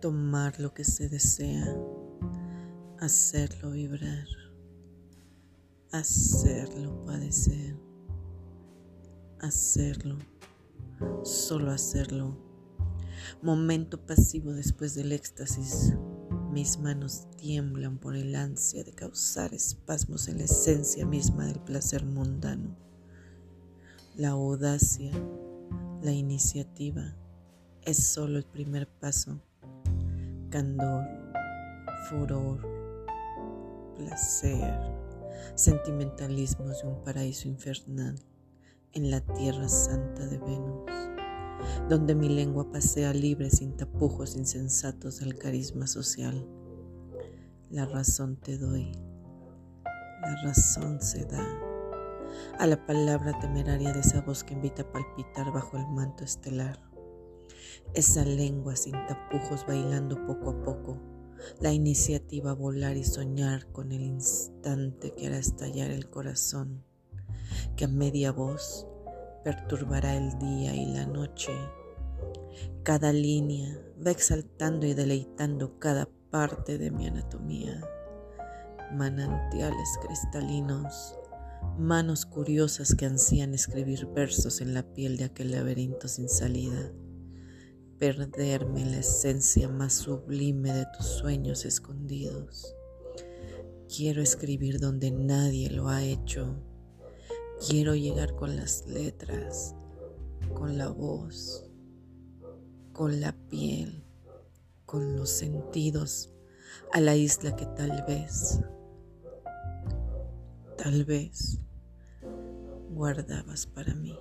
tomar lo que se desea, hacerlo vibrar, hacerlo padecer, hacerlo, solo hacerlo. Momento pasivo después del éxtasis. Mis manos tiemblan por el ansia de causar espasmos en la esencia misma del placer mundano. La audacia, la iniciativa es solo el primer paso candor, furor, placer, sentimentalismos de un paraíso infernal en la tierra santa de Venus, donde mi lengua pasea libre sin tapujos insensatos del carisma social. La razón te doy, la razón se da a la palabra temeraria de esa voz que invita a palpitar bajo el manto estelar esa lengua sin tapujos bailando poco a poco, la iniciativa a volar y soñar con el instante que hará estallar el corazón, que a media voz perturbará el día y la noche. Cada línea va exaltando y deleitando cada parte de mi anatomía. Manantiales cristalinos, manos curiosas que ansían escribir versos en la piel de aquel laberinto sin salida perderme la esencia más sublime de tus sueños escondidos. Quiero escribir donde nadie lo ha hecho. Quiero llegar con las letras, con la voz, con la piel, con los sentidos a la isla que tal vez, tal vez guardabas para mí.